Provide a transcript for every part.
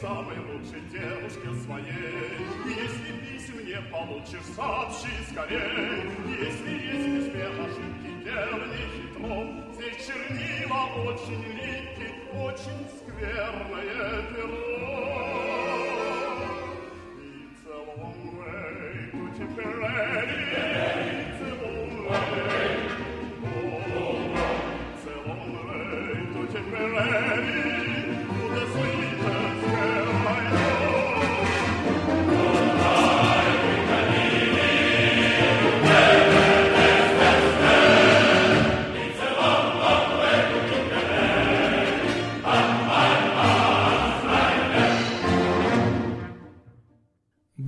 самой лучшей девушке своей. Если писем не получишь, сообщи скорей. Если есть письме ошибки, делай хитро. Здесь чернила очень липкие, очень скверное перо. It's a long way to Tipperary.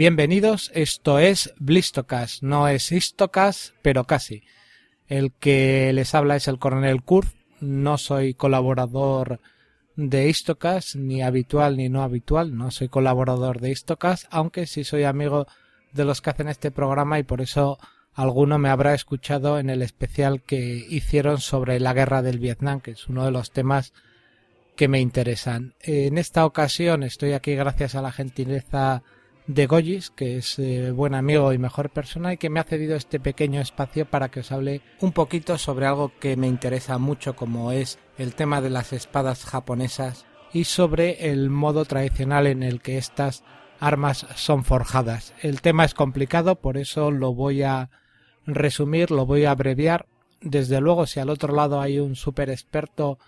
Bienvenidos, esto es Blistocast, no es Istocast, pero casi. El que les habla es el coronel Kurz, no soy colaborador de Istocast, ni habitual ni no habitual, no soy colaborador de Istocast, aunque sí soy amigo de los que hacen este programa y por eso alguno me habrá escuchado en el especial que hicieron sobre la guerra del Vietnam, que es uno de los temas que me interesan. En esta ocasión estoy aquí gracias a la gentileza de Goyis, que es eh, buen amigo y mejor persona y que me ha cedido este pequeño espacio para que os hable un poquito sobre algo que me interesa mucho como es el tema de las espadas japonesas y sobre el modo tradicional en el que estas armas son forjadas. El tema es complicado, por eso lo voy a resumir, lo voy a abreviar. Desde luego, si al otro lado hay un super experto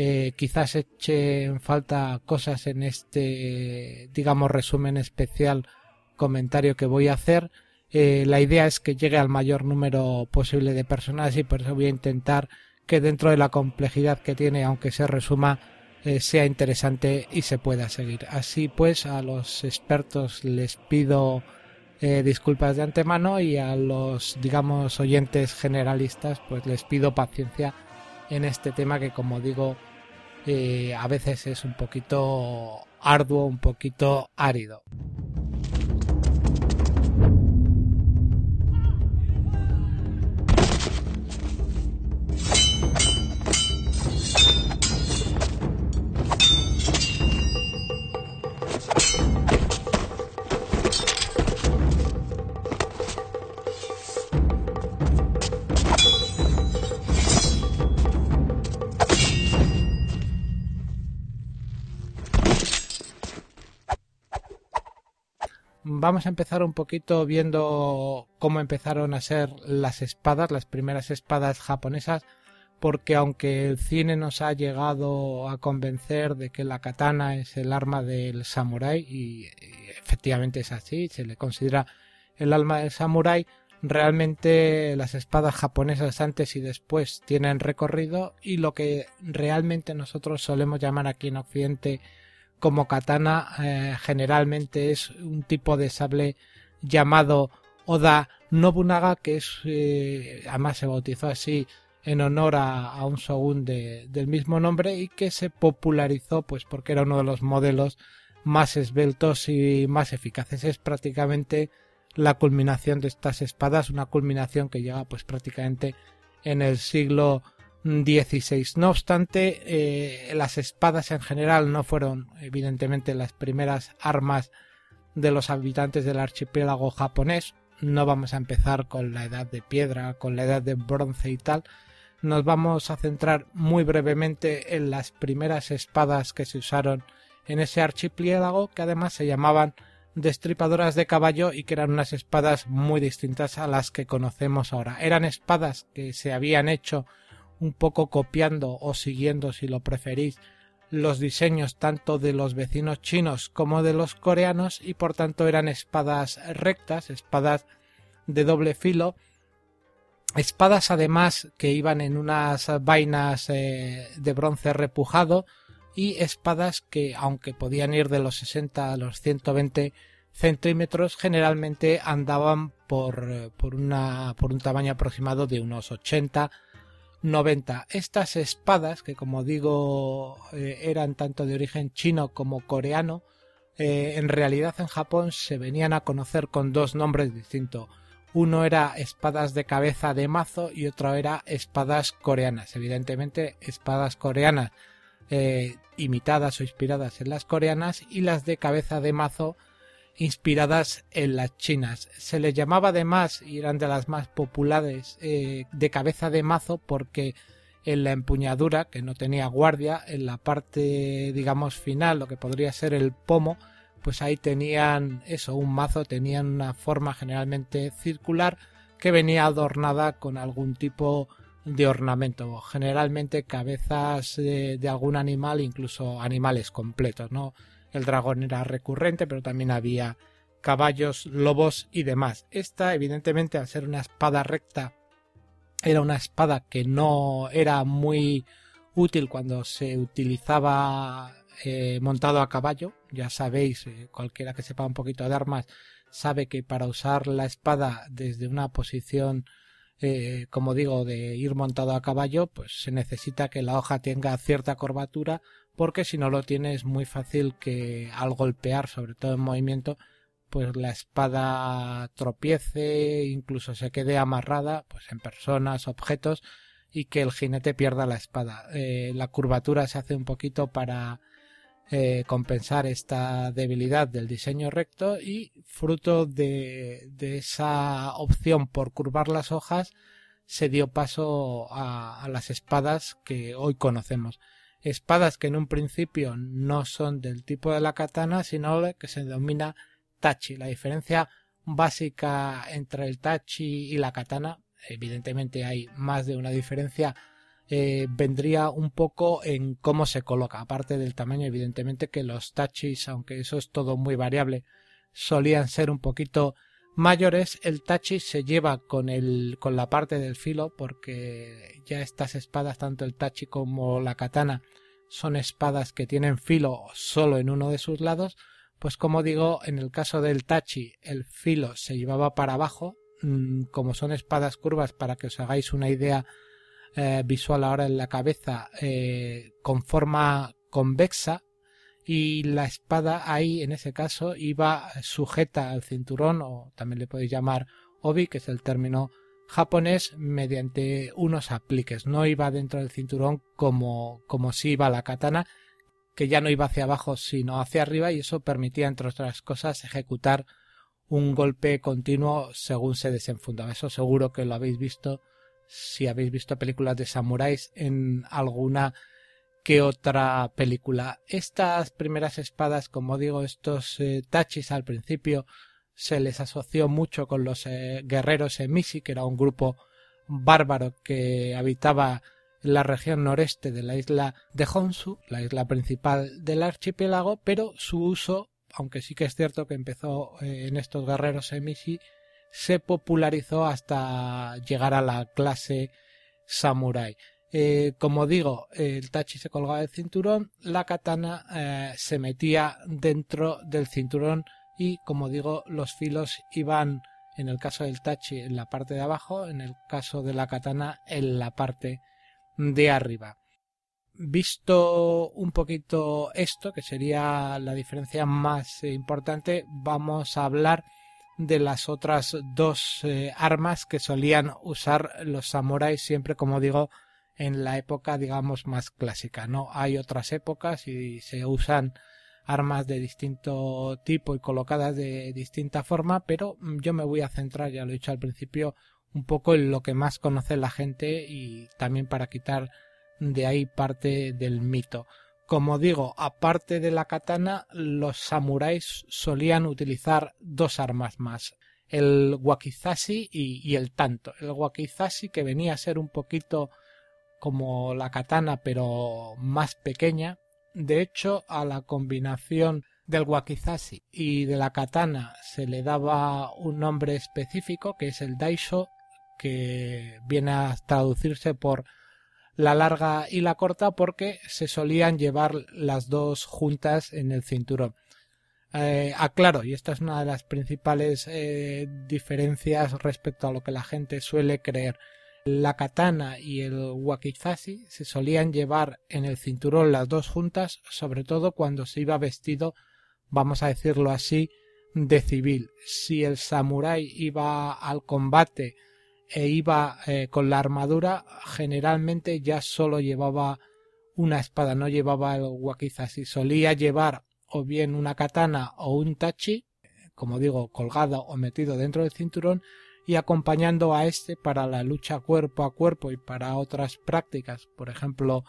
eh, quizás eche en falta cosas en este, digamos, resumen especial comentario que voy a hacer. Eh, la idea es que llegue al mayor número posible de personas y por eso voy a intentar que dentro de la complejidad que tiene, aunque se resuma, eh, sea interesante y se pueda seguir. Así pues, a los expertos les pido eh, disculpas de antemano y a los, digamos, oyentes generalistas, pues les pido paciencia en este tema que como digo eh, a veces es un poquito arduo, un poquito árido. Vamos a empezar un poquito viendo cómo empezaron a ser las espadas, las primeras espadas japonesas, porque aunque el cine nos ha llegado a convencer de que la katana es el arma del samurái, y, efectivamente es así, se le considera el alma del samurái, realmente las espadas japonesas antes y después tienen recorrido y lo que realmente nosotros solemos llamar aquí en Occidente como katana eh, generalmente es un tipo de sable llamado Oda Nobunaga que es eh, además se bautizó así en honor a, un shogun de, del mismo nombre y que se popularizó pues porque era uno de los modelos más esbeltos y más eficaces. Es prácticamente la culminación de estas espadas una culminación que llega pues prácticamente en el siglo 16. No obstante, eh, las espadas en general no fueron evidentemente las primeras armas de los habitantes del archipiélago japonés. No vamos a empezar con la edad de piedra, con la edad de bronce y tal. Nos vamos a centrar muy brevemente en las primeras espadas que se usaron en ese archipiélago, que además se llamaban destripadoras de caballo y que eran unas espadas muy distintas a las que conocemos ahora. Eran espadas que se habían hecho un poco copiando o siguiendo, si lo preferís, los diseños tanto de los vecinos chinos como de los coreanos y por tanto eran espadas rectas, espadas de doble filo, espadas además que iban en unas vainas eh, de bronce repujado y espadas que aunque podían ir de los 60 a los 120 centímetros generalmente andaban por, por, una, por un tamaño aproximado de unos 80 90. Estas espadas, que como digo eh, eran tanto de origen chino como coreano, eh, en realidad en Japón se venían a conocer con dos nombres distintos. Uno era espadas de cabeza de mazo y otro era espadas coreanas. Evidentemente, espadas coreanas eh, imitadas o inspiradas en las coreanas y las de cabeza de mazo inspiradas en las chinas. Se les llamaba además, y eran de las más populares, eh, de cabeza de mazo porque en la empuñadura, que no tenía guardia, en la parte, digamos, final, lo que podría ser el pomo, pues ahí tenían eso, un mazo, tenían una forma generalmente circular que venía adornada con algún tipo de ornamento, generalmente cabezas de, de algún animal, incluso animales completos, ¿no? El dragón era recurrente, pero también había caballos, lobos y demás. Esta, evidentemente, al ser una espada recta, era una espada que no era muy útil cuando se utilizaba eh, montado a caballo. Ya sabéis, eh, cualquiera que sepa un poquito de armas sabe que para usar la espada desde una posición, eh, como digo, de ir montado a caballo, pues se necesita que la hoja tenga cierta curvatura porque si no lo tiene es muy fácil que al golpear, sobre todo en movimiento, pues la espada tropiece, incluso se quede amarrada pues en personas, objetos y que el jinete pierda la espada. Eh, la curvatura se hace un poquito para eh, compensar esta debilidad del diseño recto y fruto de, esa opción por curvar las hojas se dio paso a las espadas que hoy conocemos espadas que en un principio no son del tipo de la katana, sino que se denomina tachi. La diferencia básica entre el tachi y la katana, evidentemente hay más de una diferencia, eh, vendría un poco en cómo se coloca, aparte del tamaño, evidentemente que los tachis, aunque eso es todo muy variable, solían ser un poquito mayores, el tachi se lleva con el con la parte del filo porque ya estas espadas tanto el tachi como la katana son espadas que tienen filo solo en uno de sus lados, pues como digo, en el caso del tachi el filo se llevaba para abajo, mm, como son espadas curvas para que os hagáis una idea eh, visual ahora en la cabeza, eh, con forma convexa, y la espada ahí en ese caso iba sujeta al cinturón o también le podéis llamar obi que es el término japonés mediante unos apliques. No iba dentro del cinturón como como si iba la katana que ya no iba hacia abajo sino hacia arriba y eso permitía entre otras cosas ejecutar un golpe continuo según se desenfundaba. Eso seguro que lo habéis visto si habéis visto películas de samuráis en alguna que otra película. Estas primeras espadas, como digo, estos eh, tachis al principio se les asoció mucho con los eh, guerreros emisi, que era un grupo bárbaro que habitaba la región noreste de la isla de Honshu, la isla principal del archipiélago, pero su uso, aunque sí que es cierto que empezó eh, en estos guerreros emisi, se popularizó hasta llegar a la clase samurai. Eh, como digo, el tachi se colgaba del cinturón, la katana eh, se metía dentro del cinturón y, como digo, los filos iban, en el caso del tachi, en la parte de abajo, en el caso de la katana, en la parte de arriba. Visto un poquito esto, que sería la diferencia más importante, vamos a hablar de las otras dos eh, armas que solían usar los samuráis siempre, como digo, en la época, digamos, más clásica. No hay otras épocas y se usan armas de distinto tipo y colocadas de distinta forma, pero yo me voy a centrar, ya lo he dicho al principio, un poco en lo que más conoce la gente y también para quitar de ahí parte del mito. Como digo, aparte de la katana, los samuráis solían utilizar dos armas más, el wakizashi y, y el tanto. El wakizashi que venía a ser un poquito como la katana pero más pequeña. De hecho, a la combinación del wakizashi y de la katana se le daba un nombre específico que es el daisho, que viene a traducirse por la larga y la corta porque se solían llevar las dos juntas en el cinturón. Eh, aclaro, y esta es una de las principales eh, diferencias respecto a lo que la gente suele creer. La katana y el wakizashi se solían llevar en el cinturón las dos juntas, sobre todo cuando se iba vestido, vamos a decirlo así, de civil. Si el samurái iba al combate e iba eh, con la armadura, generalmente ya solo llevaba una espada, no llevaba el wakizashi, solía llevar o bien una katana o un tachi, como digo, colgado o metido dentro del cinturón y acompañando a este para la lucha cuerpo a cuerpo y para otras prácticas, por ejemplo,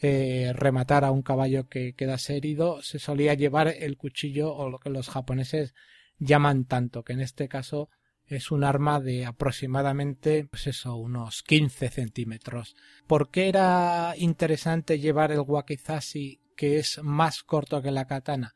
eh, rematar a un caballo que quedase herido, se solía llevar el cuchillo o lo que los japoneses llaman tanto, que en este caso es un arma de aproximadamente, pues eso, unos 15 centímetros. ¿Por qué era interesante llevar el wakizashi que es más corto que la katana?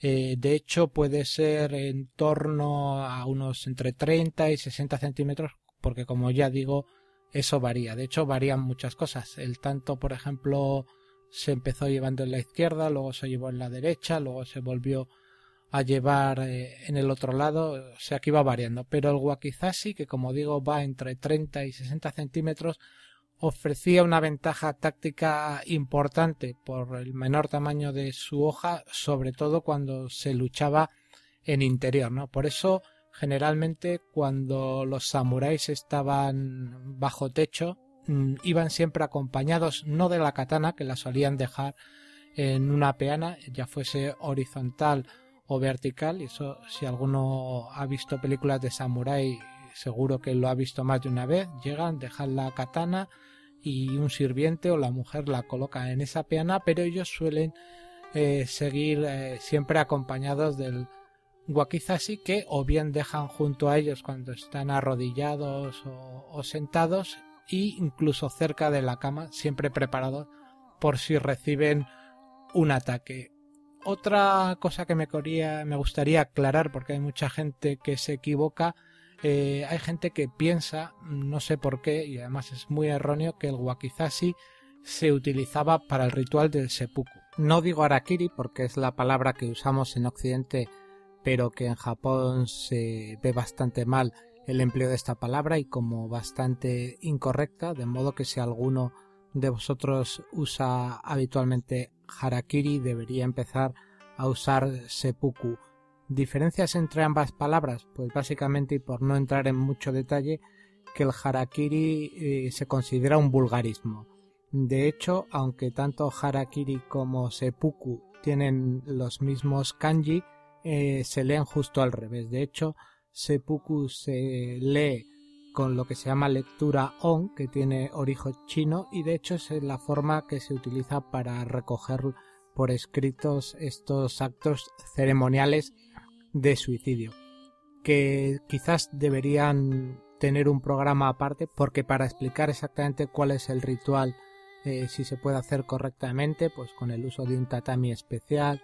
Eh, de hecho, puede ser en torno a unos entre 30 y 60 centímetros, porque como ya digo, eso varía. De hecho, varían muchas cosas. El tanto, por ejemplo, se empezó llevando en la izquierda, luego se llevó en la derecha, luego se volvió a llevar eh, en el otro lado, o sea que iba variando. Pero el wakizashi, que como digo va entre 30 y 60 centímetros, ofrecía una ventaja táctica importante por el menor tamaño de su hoja, sobre todo cuando se luchaba en interior, ¿no? Por eso, generalmente, cuando los samuráis estaban bajo techo, mm, iban siempre acompañados no de la katana, que la solían dejar en una peana, ya fuese horizontal o vertical. Y eso, si alguno ha visto películas de samurái, seguro que lo ha visto más de una vez. Llegan, dejan la katana y un sirviente o la mujer la coloca en esa peana, pero ellos suelen eh, seguir eh, siempre acompañados del wakizashi que o bien dejan junto a ellos cuando están arrodillados o, sentados e incluso cerca de la cama, siempre preparados por si reciben un ataque. Otra cosa que me, me gustaría aclarar, porque hay mucha gente que se equivoca, eh, hay gente que piensa, no sé por qué, y además es muy erróneo, que el wakizashi se utilizaba para el ritual del seppuku. No digo arakiri porque es la palabra que usamos en Occidente, pero que en Japón se ve bastante mal el empleo de esta palabra y como bastante incorrecta, de modo que si alguno de vosotros usa habitualmente harakiri debería empezar a usar seppuku. ¿Diferencias entre ambas palabras? Pues básicamente, y por no entrar en mucho detalle, que el harakiri eh, se considera un vulgarismo. De hecho, aunque tanto harakiri como seppuku tienen los mismos kanji, eh, se leen justo al revés. De hecho, seppuku se lee con lo que se llama lectura on, que tiene origen chino y de hecho es la forma que se utiliza para recoger por escritos estos actos ceremoniales de suicidio, que quizás deberían tener un programa aparte porque para explicar exactamente cuál es el ritual, eh, si se puede hacer correctamente, pues con el uso de un tatami especial,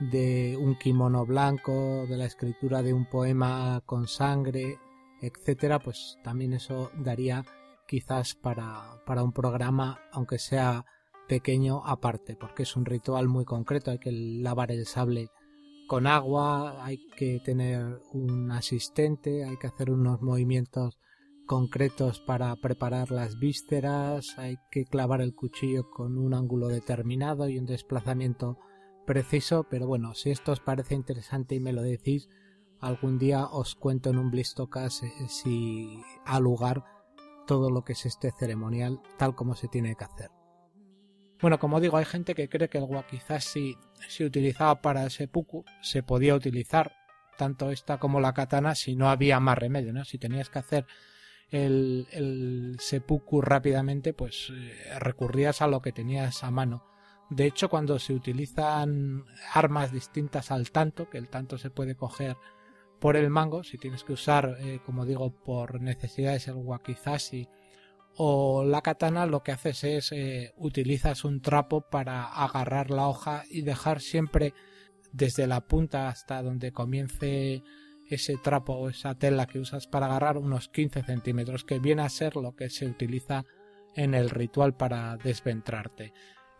de un kimono blanco, de la escritura de un poema con sangre, etcétera, pues también eso daría quizás para, para un programa, aunque sea pequeño aparte, porque es un ritual muy concreto, hay que lavar el sable con agua, hay que tener un asistente, hay que hacer unos movimientos concretos para preparar las vísceras, hay que clavar el cuchillo con un ángulo determinado y un desplazamiento preciso, pero bueno, si esto os parece interesante y me lo decís, algún día os cuento en un blistocast eh, si ha lugar todo lo que es este ceremonial tal como se tiene que hacer. Bueno, como digo, hay gente que cree que el wakizashi se utilizaba para el seppuku, se podía utilizar tanto esta como la katana si no había más remedio, ¿no? Si tenías que hacer el, el seppuku rápidamente, pues eh, recurrías a lo que tenías a mano. De hecho, cuando se utilizan armas distintas al tanto, que el tanto se puede coger por el mango, si tienes que usar, eh, como digo, por necesidades el wakizashi o la katana, lo que haces es eh, utilizas un trapo para agarrar la hoja y dejar siempre desde la punta hasta donde comience ese trapo o esa tela que usas para agarrar unos 15 centímetros, que viene a ser lo que se utiliza en el ritual para desventrarte.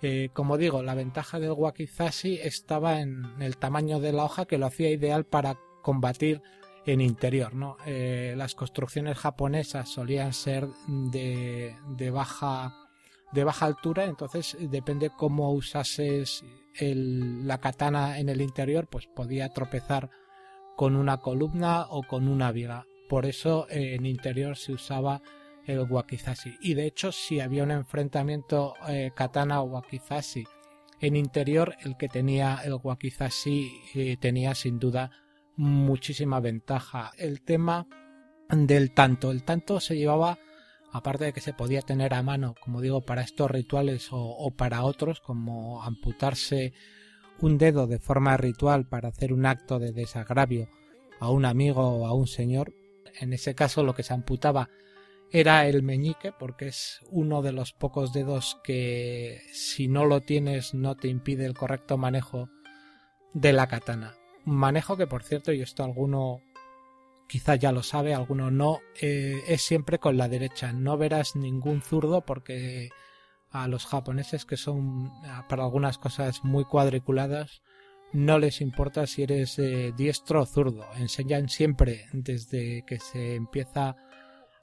Eh, como digo, la ventaja del wakizashi estaba en el tamaño de la hoja que lo hacía ideal para combatir en interior. ¿no? Eh, las construcciones japonesas solían ser de, de, baja, de baja altura, entonces depende cómo usases la katana en el interior, pues podía tropezar con una columna o con una viga. Por eso eh, en interior se usaba el wakizashi. Y de hecho, si había un enfrentamiento eh, katana o wakizashi en interior, el que tenía el wakizashi eh, tenía sin duda muchísima ventaja. El tema del tanto. El tanto se llevaba, aparte de que se podía tener a mano, como digo, para estos rituales o, para otros, como amputarse un dedo de forma ritual para hacer un acto de desagravio a un amigo o a un señor. En ese caso lo que se amputaba era el meñique, porque es uno de los pocos dedos que si no lo tienes no te impide el correcto manejo de la katana. Manejo que por cierto, y esto alguno quizá ya lo sabe, alguno no, eh, es siempre con la derecha. No verás ningún zurdo porque a los japoneses que son para algunas cosas muy cuadriculadas no les importa si eres eh, diestro o zurdo. Enseñan siempre desde que se empieza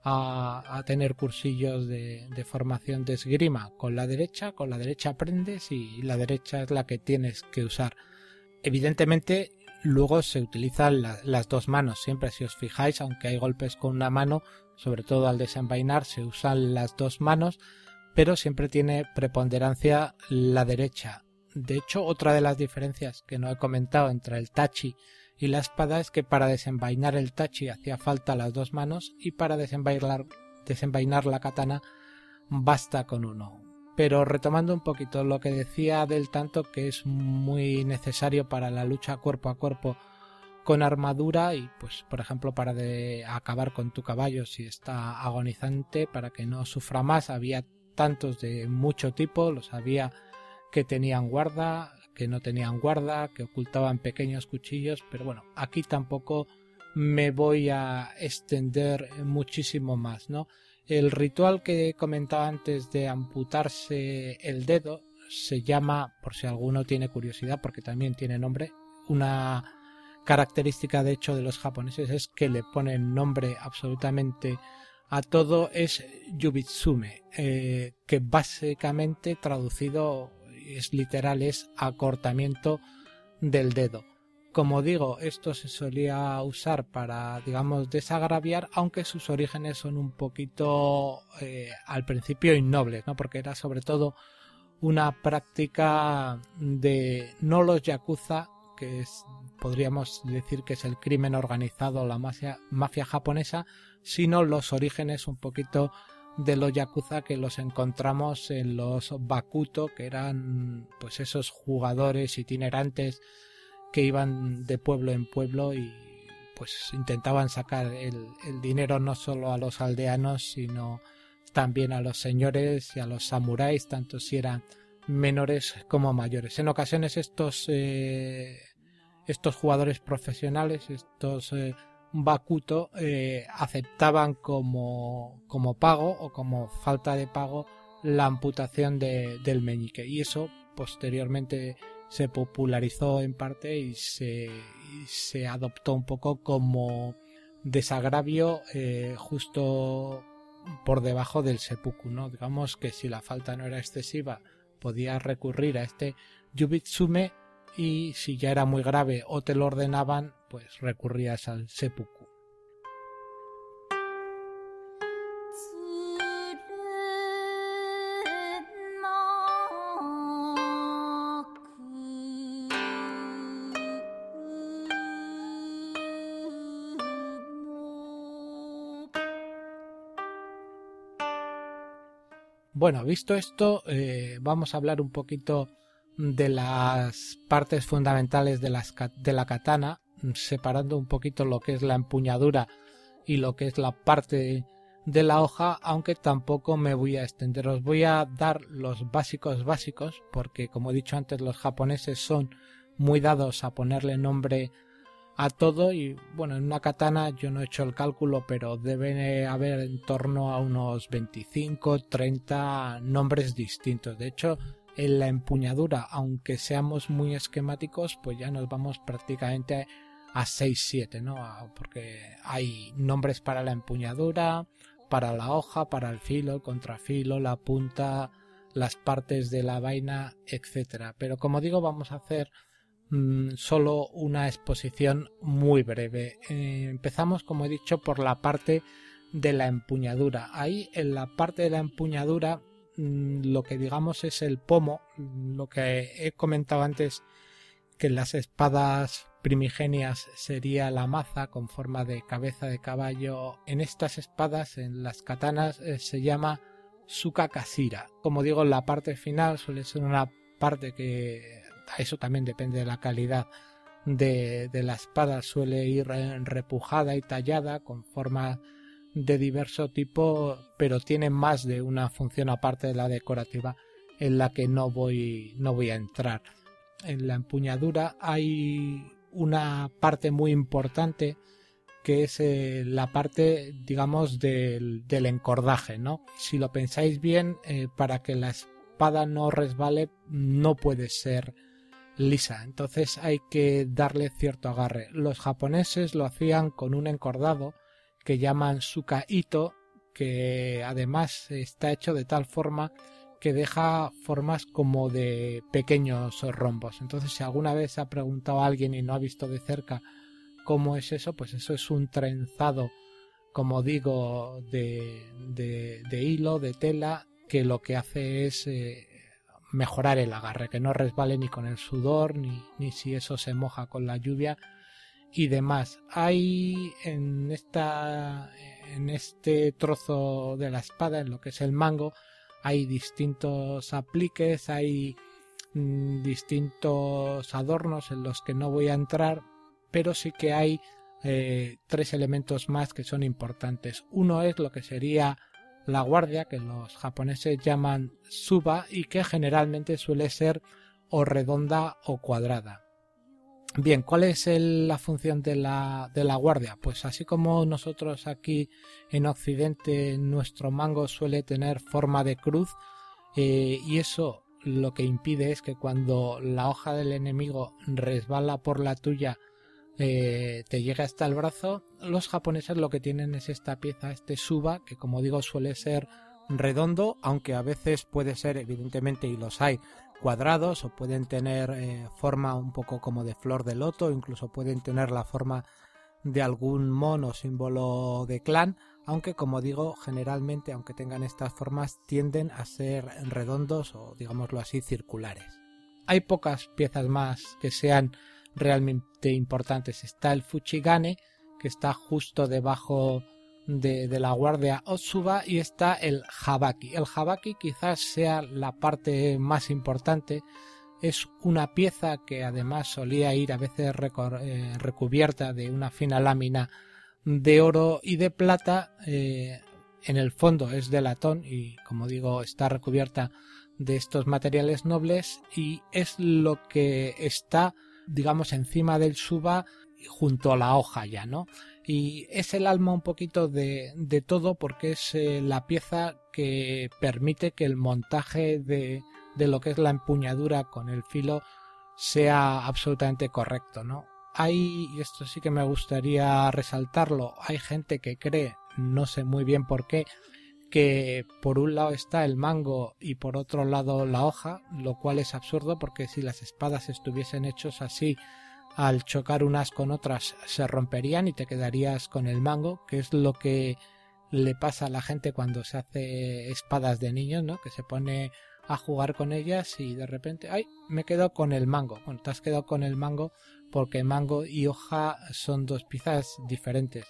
a, tener cursillos de, formación de esgrima con la derecha, con la derecha aprendes y la derecha es la que tienes que usar. Evidentemente Luego se utilizan las dos manos, siempre si os fijáis, aunque hay golpes con una mano, sobre todo al desenvainar se usan las dos manos, pero siempre tiene preponderancia la derecha. De hecho, otra de las diferencias que no he comentado entre el tachi y la espada es que para desenvainar el tachi hacía falta las dos manos y para desenvainar, la katana basta con uno. Pero retomando un poquito lo que decía del tanto que es muy necesario para la lucha cuerpo a cuerpo con armadura y pues por ejemplo para de acabar con tu caballo si está agonizante para que no sufra más. Había tantos de mucho tipo los había que tenían guarda que no tenían guarda que ocultaban pequeños cuchillos pero bueno aquí tampoco me voy a extender muchísimo más no el ritual que comentaba antes de amputarse el dedo se llama, por si alguno tiene curiosidad, porque también tiene nombre, una característica de hecho de los japoneses es que le ponen nombre absolutamente a todo, es yubitsume, eh, que básicamente traducido es literal, es acortamiento del dedo. Como digo, esto se solía usar para, digamos, desagraviar, aunque sus orígenes son un poquito eh, al principio innobles, ¿no? Porque era sobre todo una práctica de no los yakuza, que es, podríamos decir que es el crimen organizado, la mafia, mafia japonesa, sino los orígenes un poquito de los yakuza que los encontramos en los bakuto, que eran pues esos jugadores itinerantes que iban de pueblo en pueblo y pues intentaban sacar el, dinero no solo a los aldeanos sino también a los señores y a los samuráis tanto si eran menores como mayores. En ocasiones estos eh, estos jugadores profesionales estos eh, bakuto eh, aceptaban como, como pago o como falta de pago la amputación de, del meñique. Y eso posteriormente se popularizó en parte y se, se adoptó un poco como desagravio eh, justo por debajo del seppuku, ¿no? Digamos que si la falta no era excesiva, podía recurrir a este yubitsume y si ya era muy grave o te lo ordenaban, pues recurrías al seppuku. Bueno, visto esto, eh, vamos a hablar un poquito de las partes fundamentales de, de la katana, separando un poquito lo que es la empuñadura y lo que es la parte de la hoja, aunque tampoco me voy a extender. Os voy a dar los básicos básicos, porque como he dicho antes, los japoneses son muy dados a ponerle nombre a todo y bueno, en una katana yo no he hecho el cálculo, pero debe haber en torno a unos 25, 30 nombres distintos. De hecho, en la empuñadura, aunque seamos muy esquemáticos, pues ya nos vamos prácticamente a 6, 7, ¿no? Porque hay nombres para la empuñadura, para la hoja, para el filo, el contrafilo, la punta, las partes de la vaina, etcétera. Pero como digo, vamos a hacer Mm, solo una exposición muy breve. Eh, empezamos, como he dicho, por la parte de la empuñadura. Ahí en la parte de la empuñadura mm, lo que digamos es el pomo, lo que he comentado antes que en las espadas primigenias sería la maza con forma de cabeza de caballo. En estas espadas, en las katanas, eh, se llama suka kasira. Como digo, la parte final suele ser una parte que eso también depende de la calidad de, de la espada, suele ir repujada y tallada con forma de diverso tipo, pero tiene más de una función aparte de la decorativa en la que no voy, no voy a entrar. En la empuñadura hay una parte muy importante que es eh, la parte, digamos, del, del, encordaje, ¿no? Si lo pensáis bien, eh, para que la espada no resbale, no puede ser lisa. Entonces hay que darle cierto agarre. Los japoneses lo hacían con un encordado que llaman suka ito, que además está hecho de tal forma que deja formas como de pequeños rombos. Entonces, si alguna vez ha preguntado alguien y no ha visto de cerca cómo es eso, pues eso es un trenzado, como digo, de, de, hilo, de tela, que lo que hace es eh, mejorar el agarre, que no resbale ni con el sudor, ni, ni si eso se moja con la lluvia, y demás. Hay en esta en este trozo de la espada, en lo que es el mango, hay distintos apliques, hay mm, distintos adornos en los que no voy a entrar, pero sí que hay eh, tres elementos más que son importantes. Uno es lo que sería la guardia, que los japoneses llaman suba y que generalmente suele ser o redonda o cuadrada. Bien, ¿cuál es la función de la, de la, guardia? Pues así como nosotros aquí en Occidente nuestro mango suele tener forma de cruz eh, y eso lo que impide es que cuando la hoja del enemigo resbala por la tuya eh, te llegue hasta el brazo, los japoneses lo que tienen es esta pieza, este suba, que como digo suele ser redondo, aunque a veces puede ser evidentemente y los hay cuadrados o pueden tener eh, forma un poco como de flor de loto, incluso pueden tener la forma de algún mono símbolo de clan, aunque como digo, generalmente, aunque tengan estas formas, tienden a ser redondos o digámoslo así, circulares. Hay pocas piezas más que sean realmente importantes. Está el Fuchigane, que está justo debajo de, la guardia Otsuba y está el Habaki. El Habaki quizás sea la parte más importante. Es una pieza que además solía ir a veces eh, recubierta de una fina lámina de oro y de plata. Eh, en el fondo es de latón y como digo está recubierta de estos materiales nobles y es lo que está digamos encima del suba junto a la hoja ya, ¿no? y es el alma un poquito de, de todo porque es eh, la pieza que permite que el montaje de, de, lo que es la empuñadura con el filo sea absolutamente correcto, ¿no? Hay, y esto sí que me gustaría resaltarlo, hay gente que cree, no sé muy bien por qué, que por un lado está el mango y por otro lado la hoja, lo cual es absurdo porque si las espadas estuviesen hechos así al chocar unas con otras se romperían y te quedarías con el mango, que es lo que le pasa a la gente cuando se hace espadas de niños, ¿no? Que se pone a jugar con ellas y de repente, ay, me quedo con el mango. Bueno, te has quedado con el mango porque mango y hoja son dos piezas diferentes.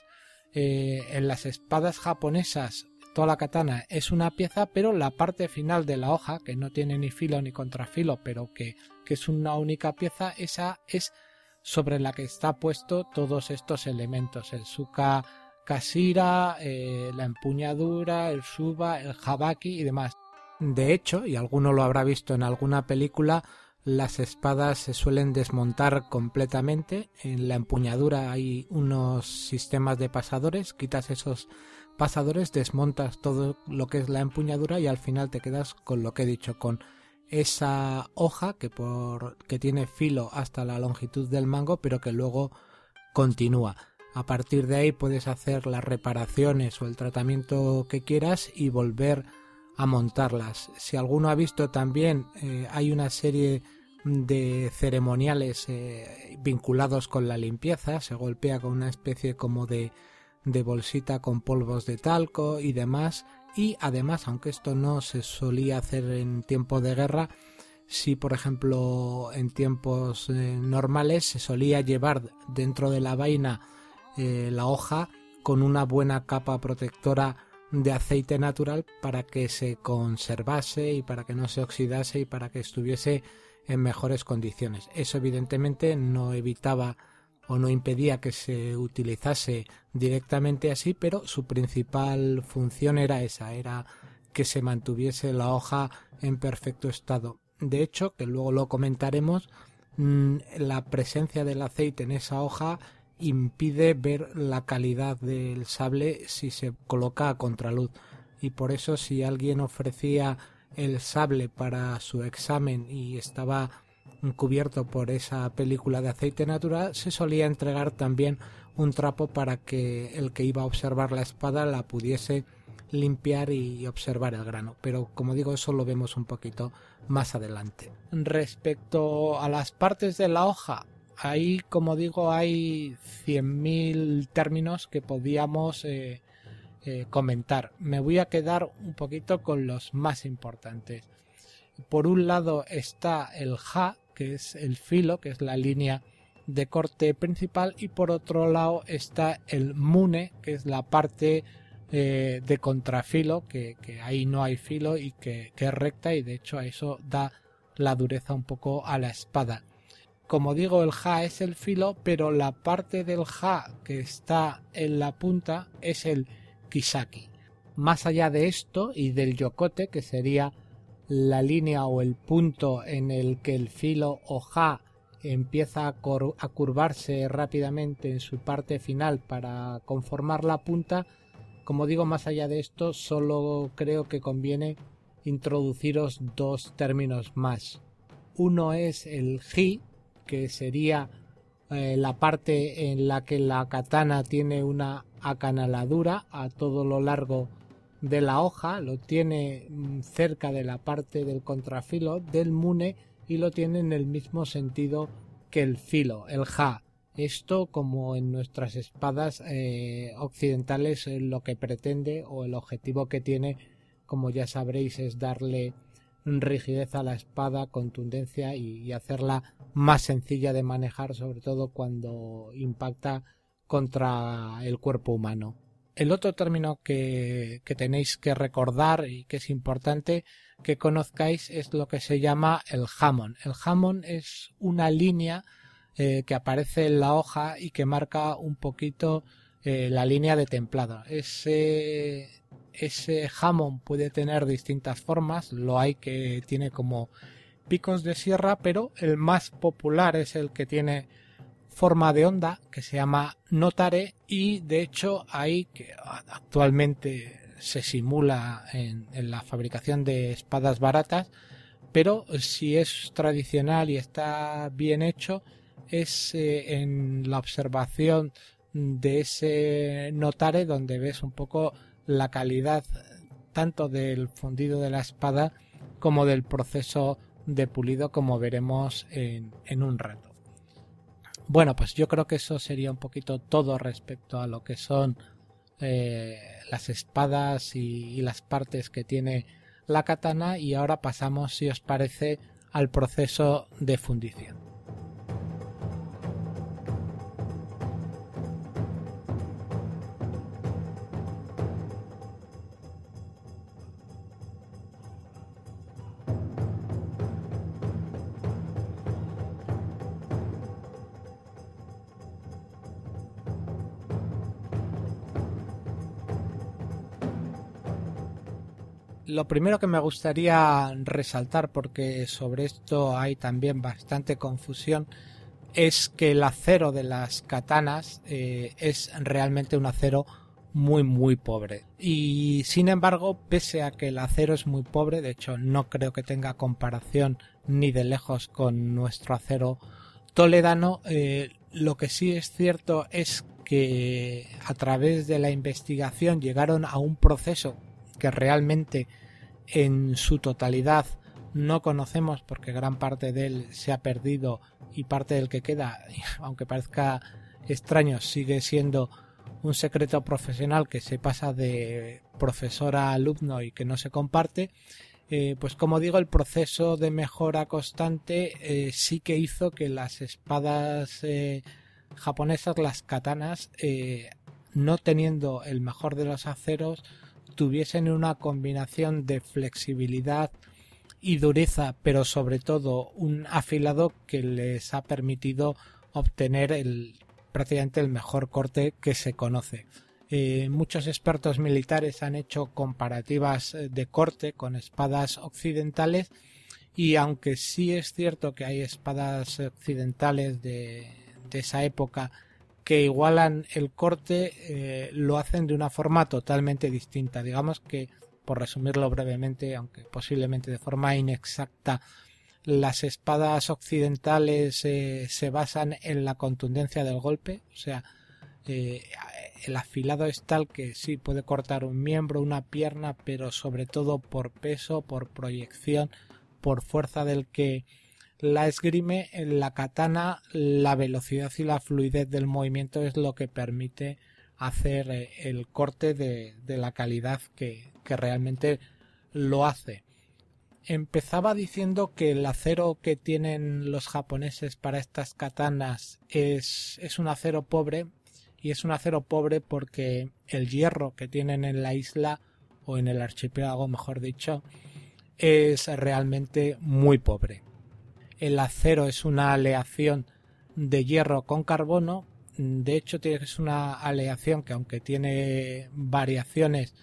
Eh, en las espadas japonesas, toda la katana es una pieza, pero la parte final de la hoja, que no tiene ni filo ni contrafilo, pero que, que es una única pieza, esa es sobre la que está puesto todos estos elementos, el suka kasira, eh, la empuñadura, el suba, el habaki y demás. De hecho, y alguno lo habrá visto en alguna película, las espadas se suelen desmontar completamente. En la empuñadura hay unos sistemas de pasadores, quitas esos pasadores, desmontas todo lo que es la empuñadura y al final te quedas con lo que he dicho, con esa hoja que, por, que tiene filo hasta la longitud del mango, pero que luego continúa. A partir de ahí puedes hacer las reparaciones o el tratamiento que quieras y volver a montarlas. Si alguno ha visto también, eh, hay una serie de ceremoniales eh, vinculados con la limpieza. Se golpea con una especie como de, de bolsita con polvos de talco y demás y además aunque esto no se solía hacer en tiempo de guerra si por ejemplo en tiempos eh, normales se solía llevar dentro de la vaina eh, la hoja con una buena capa protectora de aceite natural para que se conservase y para que no se oxidase y para que estuviese en mejores condiciones. Eso evidentemente no evitaba o no impedía que se utilizase directamente así, pero su principal función era esa, era que se mantuviese la hoja en perfecto estado. De hecho, que luego lo comentaremos, mm, la presencia del aceite en esa hoja impide ver la calidad del sable si se coloca a contraluz y por eso si alguien ofrecía el sable para su examen y estaba cubierto por esa película de aceite natural se solía entregar también un trapo para que el que iba a observar la espada la pudiese limpiar y observar el grano pero como digo eso lo vemos un poquito más adelante respecto a las partes de la hoja ahí, como digo, hay 100.000 términos que podíamos eh, eh, comentar. Me voy a quedar un poquito con los más importantes. Por un lado está el ja, que es el filo, que es la línea de corte principal, y por otro lado está el mune, que es la parte eh, de contrafilo, que, ahí no hay filo y que, que es recta, y de hecho a eso da la dureza un poco a la espada como digo, el ja es el filo, pero la parte del ja que está en la punta es el kisaki. Más allá de esto y del yokote, que sería la línea o el punto en el que el filo o ja empieza a, curvarse rápidamente en su parte final para conformar la punta, como digo, más allá de esto, solo creo que conviene introduciros dos términos más. Uno es el ji, que sería eh, la parte en la que la katana tiene una acanaladura a todo lo largo de la hoja, lo tiene mm, cerca de la parte del contrafilo del mune y lo tiene en el mismo sentido que el filo, el ja. Esto, como en nuestras espadas eh, occidentales, lo que pretende o el objetivo que tiene, como ya sabréis, es darle rigidez a la espada, contundencia y, hacerla más sencilla de manejar, sobre todo cuando impacta contra el cuerpo humano. El otro término que, tenéis que recordar y que es importante que conozcáis es lo que se llama el jamón. El jamón es una línea eh, que aparece en la hoja y que marca un poquito eh, la línea de templado. Ese, ese jamón puede tener distintas formas, lo hay que tiene como picos de sierra, pero el más popular es el que tiene forma de onda, que se llama notare, y de hecho hay que actualmente se simula en, la fabricación de espadas baratas, pero si es tradicional y está bien hecho, es eh, en la observación de ese notare donde ves un poco la calidad tanto del fundido de la espada como del proceso de pulido como veremos en, un rato. Bueno, pues yo creo que eso sería un poquito todo respecto a lo que son eh, las espadas y las partes que tiene la katana y ahora pasamos, si os parece, al proceso de fundición. Lo primero que me gustaría resaltar, porque sobre esto hay también bastante confusión, es que el acero de las katanas eh, es realmente un acero muy muy pobre. Y sin embargo pese a que el acero es muy pobre de hecho no creo que tenga comparación ni de lejos con nuestro acero toledano eh, lo que sí es cierto es que a través de la investigación llegaron a un proceso que realmente en su totalidad no conocemos porque gran parte de él se ha perdido y parte del que queda, aunque parezca extraño, sigue siendo un secreto profesional que se pasa de profesor a alumno y que no se comparte, eh, pues como digo, el proceso de mejora constante eh, sí que hizo que las espadas eh, japonesas, las katanas, no teniendo el mejor de los aceros, tuviesen una combinación de flexibilidad y dureza, pero sobre todo un afilado que les ha permitido obtener el prácticamente el mejor corte que se conoce. Eh, muchos expertos militares han hecho comparativas eh, de corte con espadas occidentales y aunque sí es cierto que hay espadas occidentales de, esa época que igualan el corte, eh, lo hacen de una forma totalmente distinta. Digamos que, por resumirlo brevemente, aunque posiblemente de forma inexacta, las espadas occidentales se basan en la contundencia del golpe, o sea, eh, el afilado es tal que sí puede cortar un miembro, una pierna, pero sobre todo por peso, por proyección, por fuerza del que la esgrime, la katana, la velocidad y la fluidez del movimiento es lo que permite hacer eh, el corte de, la calidad que realmente lo hace empezaba diciendo que el acero que tienen los japoneses para estas katanas es, es un acero pobre y es un acero pobre porque el hierro que tienen en la isla o en el archipiélago mejor dicho es realmente muy pobre. El acero es una aleación de hierro con carbono de hecho es una aleación que aunque tiene variaciones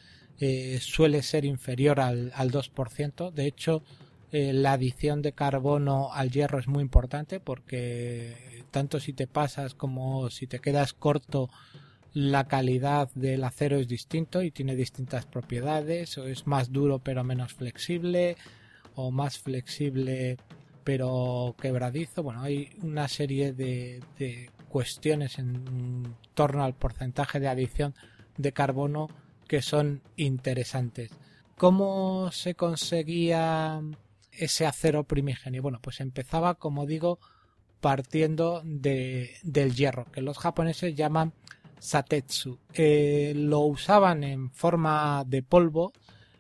eh, suele ser inferior al, al 2%. De hecho, eh, la adición de carbono al hierro es muy importante porque tanto si te pasas como si te quedas corto, la calidad del acero es distinto y tiene distintas propiedades. O es más duro pero menos flexible o más flexible pero quebradizo. Bueno, hay una serie de, cuestiones en torno al porcentaje de adición de carbono que son interesantes. ¿Cómo se conseguía ese acero primigenio? Bueno, pues empezaba, como digo, partiendo de, del hierro, que los japoneses llaman satetsu. Eh, lo usaban en forma de polvo,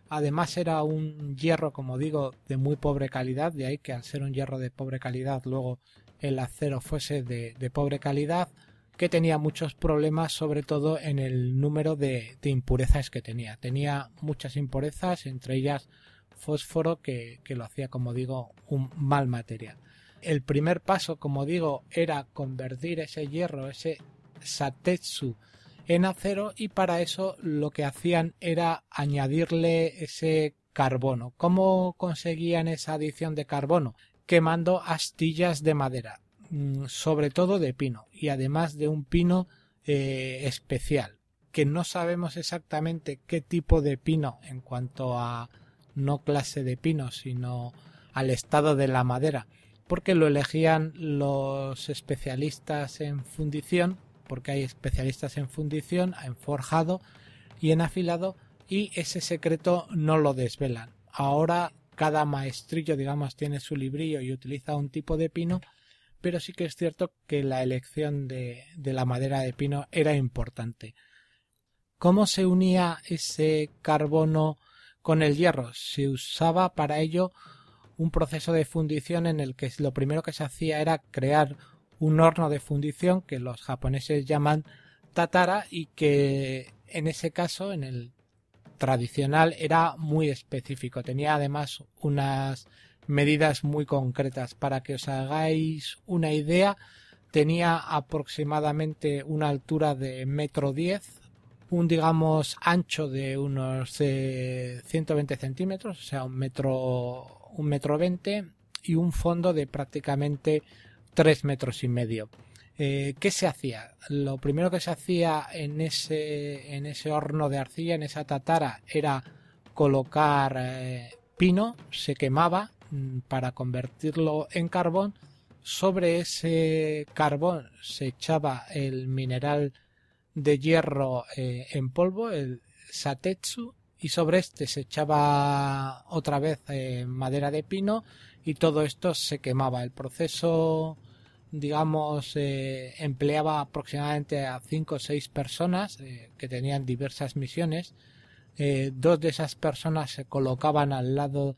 además era un hierro, como digo, de muy pobre calidad, de ahí que al ser un hierro de pobre calidad, luego el acero fuese de, pobre calidad que tenía muchos problemas, sobre todo en el número de, impurezas que tenía. Tenía muchas impurezas, entre ellas fósforo, que, lo hacía, como digo, un mal material. El primer paso, como digo, era convertir ese hierro, ese satetsu, en acero y para eso lo que hacían era añadirle ese carbono. ¿Cómo conseguían esa adición de carbono? Quemando astillas de madera. Mm, sobre todo de pino y además de un pino eh, especial que no sabemos exactamente qué tipo de pino en cuanto a no clase de pino sino al estado de la madera porque lo elegían los especialistas en fundición porque hay especialistas en fundición en forjado y en afilado y ese secreto no lo desvelan ahora cada maestrillo digamos tiene su librillo y utiliza un tipo de pino pero sí que es cierto que la elección de, la madera de pino era importante. ¿Cómo se unía ese carbono con el hierro? Se usaba para ello un proceso de fundición en el que lo primero que se hacía era crear un horno de fundición que los japoneses llaman tatara y que en ese caso, en el tradicional, era muy específico. Tenía además unas medidas muy concretas. Para que os hagáis una idea, tenía aproximadamente una altura de metro diez, un digamos ancho de unos 120 centímetros, o sea un metro un metro veinte y un fondo de prácticamente tres metros y medio. Eh, ¿Qué se hacía? Lo primero que se hacía en ese, en ese horno de arcilla, en esa tatara, era colocar eh, pino, se quemaba Mm, para convertirlo en carbón. Sobre ese carbón se echaba el mineral de hierro eh, en polvo, el satetsu, y sobre este se echaba otra vez madera de pino y todo esto se quemaba. El proceso digamos, eh, empleaba aproximadamente a cinco o seis personas eh, que tenían diversas misiones. Eh, dos de esas personas se colocaban al lado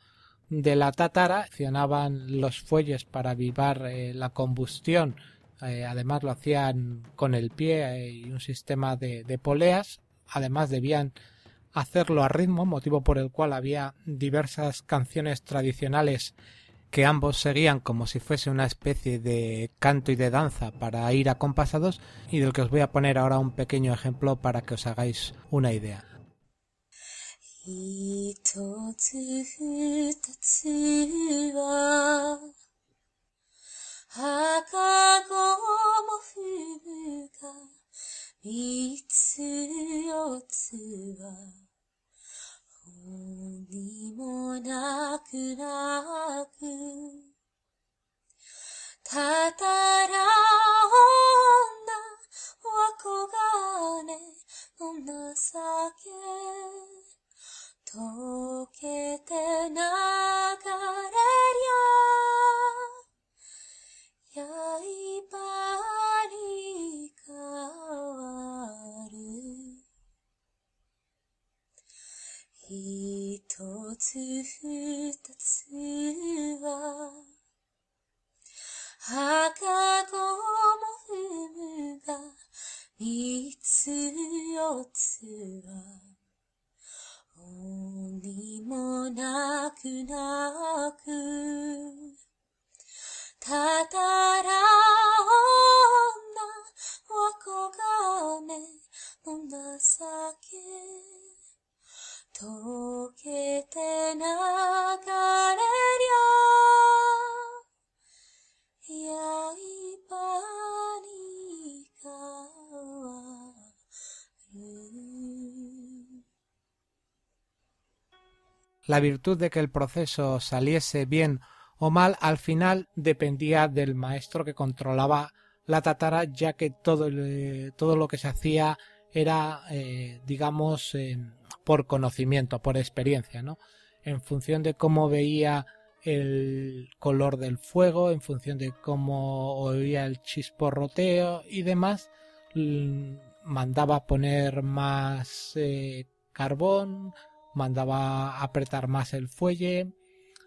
de la tátara, accionaban los fuelles para avivar la combustión. además lo hacían con el pie y un sistema de, de poleas. Además debían hacerlo a ritmo, motivo por el cual había diversas canciones tradicionales que ambos seguían como si fuese una especie de canto y de danza para ir acompasados y del que os voy a poner ahora un pequeño ejemplo para que os hagáis una idea. 何もなくなく、たたら女はが金の情け、溶けて流れりゃ、刃に変わる。一つ二つは、墓子も踏む La virtud de que el proceso saliese bien o mal al final dependía del maestro que controlaba la tatara, ya que todo, todo lo que se hacía era, eh, digamos, por conocimiento, por experiencia, ¿no? En función de cómo veía el color del fuego, en función de cómo oía el chisporroteo y demás, mandaba poner más eh, carbón, mandaba apretar más el fuelle.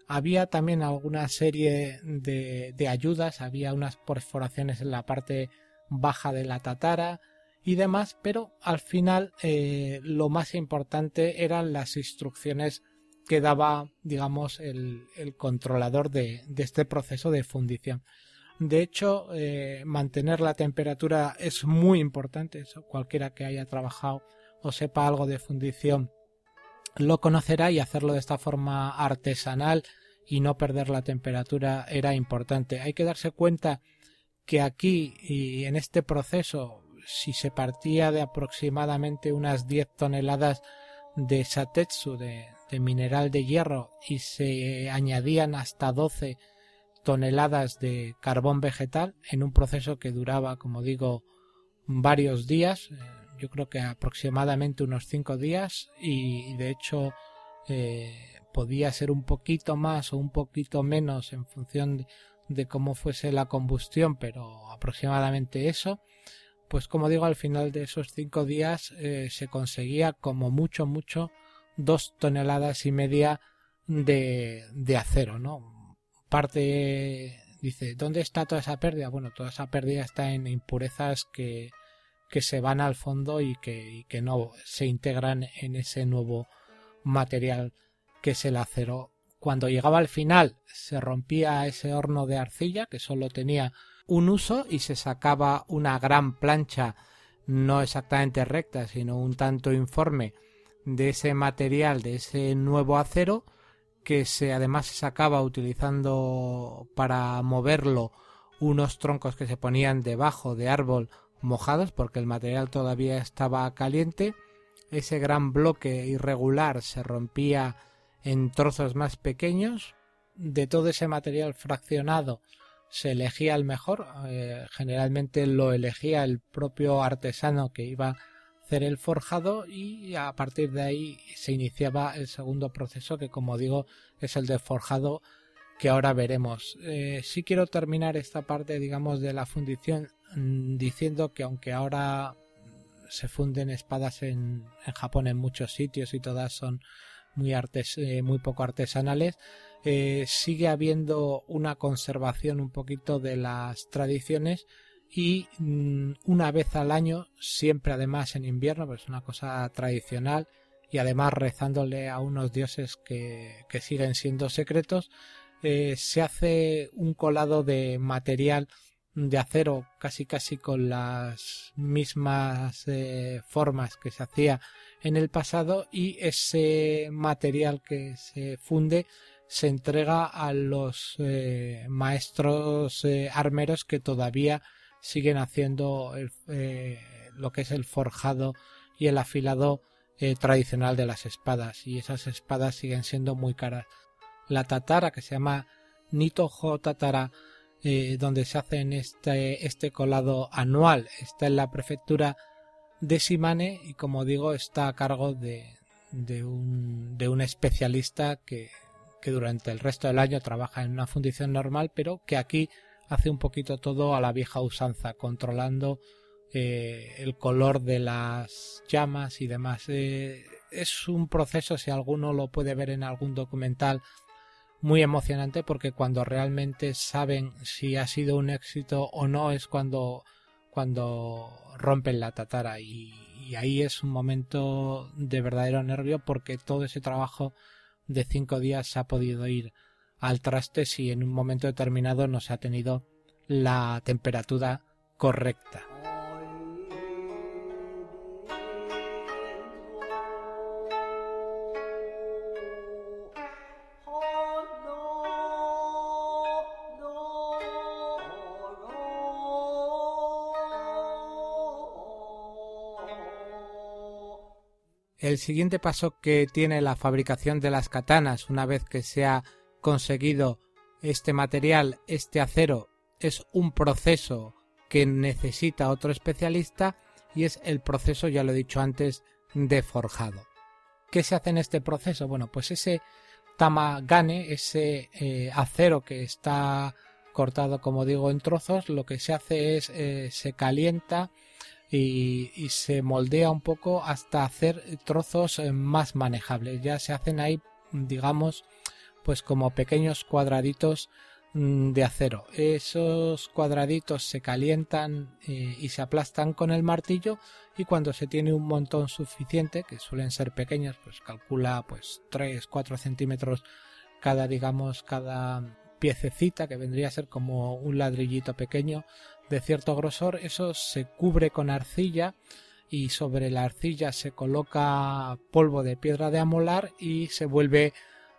Había también alguna serie de, de ayudas, había unas perforaciones en la parte baja de la tatara y demás, pero al final eh, lo más importante eran las instrucciones que daba, digamos, el, el controlador de, de, este proceso de fundición. De hecho, eh, mantener la temperatura es muy importante. Eso, cualquiera que haya trabajado o sepa algo de fundición lo conocerá y hacerlo de esta forma artesanal y no perder la temperatura era importante. Hay que darse cuenta que aquí y en este proceso, si se partía de aproximadamente unas 10 toneladas de satetsu, de, de mineral de hierro, y se añadían hasta 12 toneladas de carbón vegetal en un proceso que duraba, como digo, varios días, eh, yo creo que aproximadamente unos cinco días y, de hecho eh, podía ser un poquito más o un poquito menos en función de, cómo fuese la combustión, pero aproximadamente eso. Pues como digo, al final de esos cinco días eh, se conseguía como mucho, mucho dos toneladas y media de, de acero, ¿no? Parte dice, ¿dónde está toda esa pérdida? Bueno, toda esa pérdida está en impurezas que, que se van al fondo y que, que no se integran en ese nuevo material que es el acero. Cuando llegaba al final se rompía ese horno de arcilla que solo tenía un uso y se sacaba una gran plancha no exactamente recta sino un tanto informe de ese material de ese nuevo acero que se además se sacaba utilizando para moverlo unos troncos que se ponían debajo de árbol mojados porque el material todavía estaba caliente. Ese gran bloque irregular se rompía en trozos más pequeños. De todo ese material fraccionado se elegía el mejor. Eh, generalmente lo elegía el propio artesano que iba a hacer el forjado y a partir de ahí se iniciaba el segundo proceso que como digo es el de forjado que ahora veremos. Eh, sí quiero terminar esta parte, digamos, de la fundición diciendo que aunque ahora se funden espadas en, en Japón en muchos sitios y todas son muy, artes, eh, muy poco artesanales, eh, sigue habiendo una conservación un poquito de las tradiciones y mm, una vez al año, siempre además en invierno, pues es una cosa tradicional y además rezándole a unos dioses que, que siguen siendo secretos, eh, se hace un colado de material de acero casi casi con las mismas eh, formas que se hacía en el pasado y ese material que se funde se entrega a los eh, maestros armeros que todavía siguen haciendo lo que es el forjado y el afilado tradicional de las espadas. Y esas espadas siguen siendo muy caras. La tatara que se llama Nitojo Tatara, eh, donde se hace este, este colado anual. Está en la prefectura de Shimane y como digo está a cargo de, de, un, de un especialista que, que durante el resto del año trabaja en una fundición normal, pero que aquí hace un poquito todo a la vieja usanza, controlando eh, el color de las llamas y demás. Eh, es un proceso, si alguno lo puede ver en algún documental muy emocionante porque cuando realmente saben si ha sido un éxito o no es cuando cuando rompen la tatara y, ahí es un momento de verdadero nervio porque todo ese trabajo de cinco días ha podido ir al traste si en un momento determinado no se ha tenido la temperatura correcta. El siguiente paso que tiene la fabricación de las katanas una vez que se ha conseguido este material, este acero, es un proceso que necesita otro especialista y es el proceso, ya lo he dicho antes, de forjado. ¿Qué se hace en este proceso? Bueno, pues ese tamagane, ese eh, acero que está cortado, como digo, en trozos, lo que se hace es eh, se calienta y, se moldea un poco hasta hacer trozos eh, más manejables. Ya se hacen ahí, digamos, pues como pequeños cuadraditos mm, de acero. Esos cuadraditos se calientan eh, y se aplastan con el martillo y cuando se tiene un montón suficiente, que suelen ser pequeños, pues calcula pues 3, 4 centímetros cada, digamos, cada piececita que vendría a ser como un ladrillito pequeño de cierto grosor, eso se cubre con arcilla y sobre la arcilla se coloca polvo de piedra de amolar y se vuelve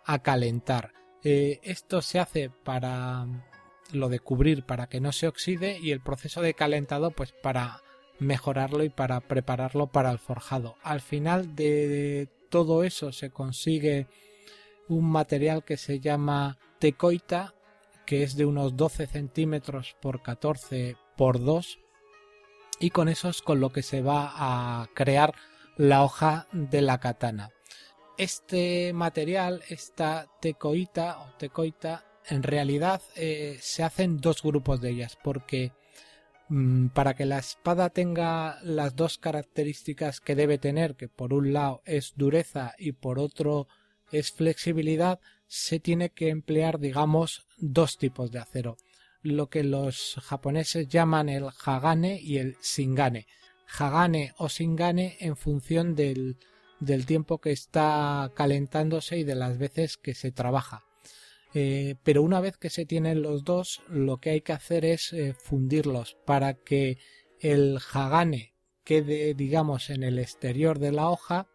a calentar. Eh, esto se hace para lo de cubrir para que no se oxide y el proceso de calentado pues para mejorarlo y para prepararlo para el forjado. Al final de todo eso se consigue un material que se llama tecoita que es de unos 12 centímetros por 14 por 2 y con eso es con lo que se va a crear la hoja de la katana. Este material, esta tecoita o tecoita, en realidad eh, se hacen dos grupos de ellas porque mm, para que la espada tenga las dos características que debe tener, que por un lado es dureza y por otro es flexibilidad, se tiene que emplear, digamos, dos tipos de acero, lo que los japoneses llaman el hagane y el shingane. Hagane o shingane en función del, del tiempo que está calentándose y de las veces que se trabaja. Eh, pero una vez que se tienen los dos, lo que hay que hacer es eh, fundirlos para que el hagane quede, digamos, en el exterior de la hoja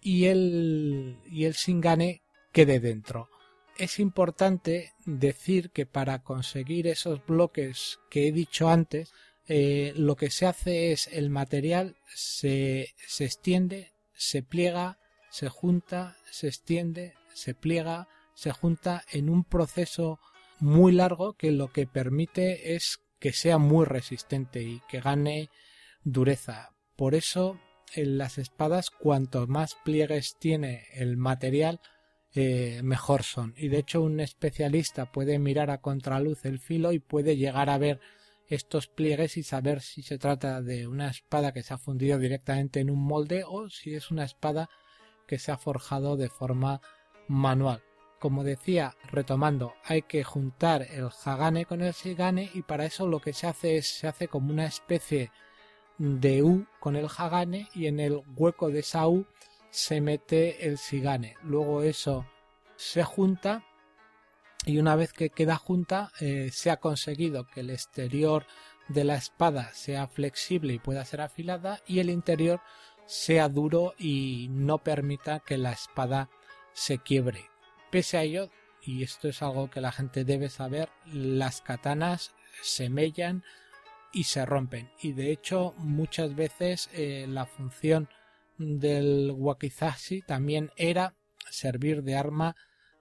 y el, y el shingane quede dentro. Es importante decir que para conseguir esos bloques que he dicho antes, eh, lo que se hace es el material se, se extiende, se pliega, se junta, se extiende, se pliega, se junta en un proceso muy largo que lo que permite es que sea muy resistente y que gane dureza. Por eso en las espadas cuanto más pliegues tiene el material eh, mejor son. Y de hecho un especialista puede mirar a contraluz el filo y puede llegar a ver estos pliegues y saber si se trata de una espada que se ha fundido directamente en un molde o si es una espada que se ha forjado de forma manual. Como decía, retomando, hay que juntar el Hagane con el Shigane y para eso lo que se hace es se hace como una especie de U con el Hagane y en el hueco de esa U se mete el Shigane. Luego eso se junta y una vez que queda junta eh, se ha conseguido que el exterior de la espada sea flexible y pueda ser afilada y el interior sea duro y no permita que la espada se quiebre. Pese a ello, y esto es algo que la gente debe saber, las katanas se mellan y se rompen. Y de hecho, muchas veces eh, la función del wakizashi también era servir de arma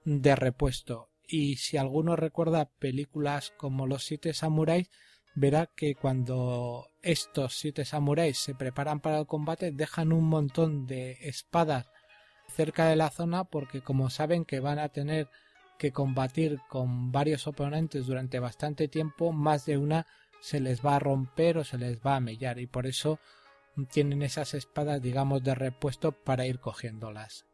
de repuesto. Y si alguno recuerda películas como Los Siete Samuráis, verá que cuando estos siete samuráis se preparan para el combate dejan un montón de espadas cerca de la zona porque como saben que van a tener que combatir con varios oponentes durante bastante tiempo, más de una se les va a romper o se les va a mellar y por eso tienen esas espadas digamos de repuesto para ir cogiéndolas.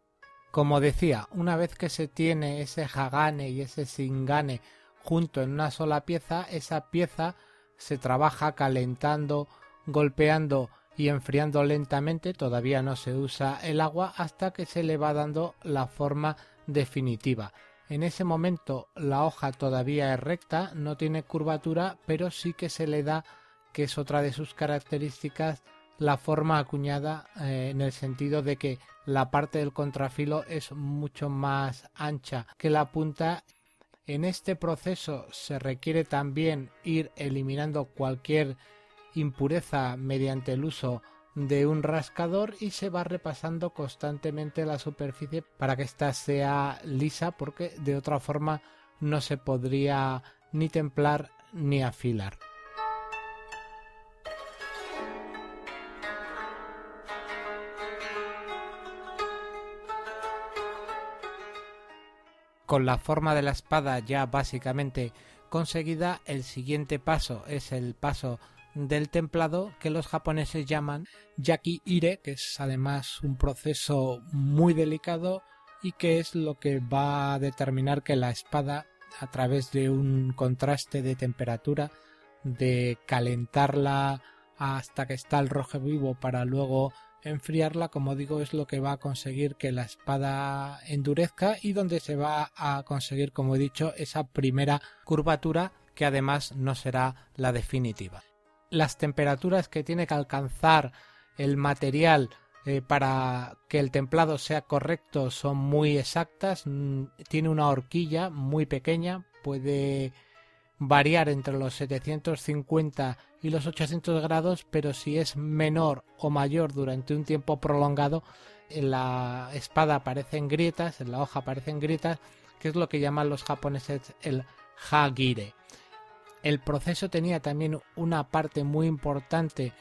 Como decía, una vez que se tiene ese Hagane y ese Singane junto en una sola pieza, esa pieza se trabaja calentando, golpeando y enfriando lentamente, todavía no se usa el agua hasta que se le va dando la forma definitiva. En ese momento la hoja todavía es recta, no tiene curvatura, pero sí que se le da, que es otra de sus características, la forma acuñada eh, en el sentido de que la parte del contrafilo es mucho más ancha que la punta. En este proceso se requiere también ir eliminando cualquier impureza mediante el uso de un rascador y se va repasando constantemente la superficie para que ésta sea lisa porque de otra forma no se podría ni templar ni afilar. Con la forma de la espada ya básicamente conseguida, el siguiente paso es el paso del templado que los japoneses llaman yaki ire, que es además un proceso muy delicado y que es lo que va a determinar que la espada a través de un contraste de temperatura de calentarla hasta que está el rojo vivo para luego enfriarla, como digo, es lo que va a conseguir que la espada endurezca y donde se va a conseguir, como he dicho, esa primera curvatura que además no será la definitiva. Las temperaturas que tiene que alcanzar el material eh, para que el templado sea correcto son muy exactas. Mm, tiene una horquilla muy pequeña, puede variar entre los 750 y los 800 grados, pero si es menor o mayor durante un tiempo prolongado, en la espada aparecen grietas, en la hoja aparecen grietas, que es lo que llaman los japoneses el hagire. El proceso tenía también una parte muy importante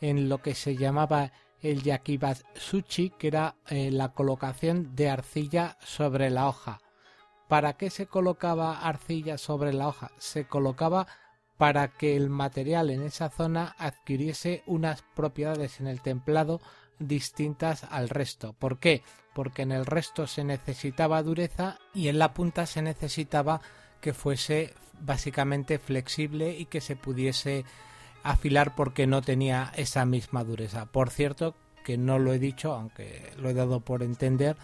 en lo que se llamaba el yakibatsuchi, que era eh, la colocación de arcilla sobre la hoja. ¿Para qué se colocaba arcilla sobre la hoja? Se colocaba para que el material en esa zona adquiriese unas propiedades en el templado distintas al resto. ¿Por qué? Porque en el resto se necesitaba dureza y en la punta se necesitaba que fuese básicamente flexible y que se pudiese afilar porque no tenía esa misma dureza. Por cierto, que no lo he dicho, aunque lo he dado por entender,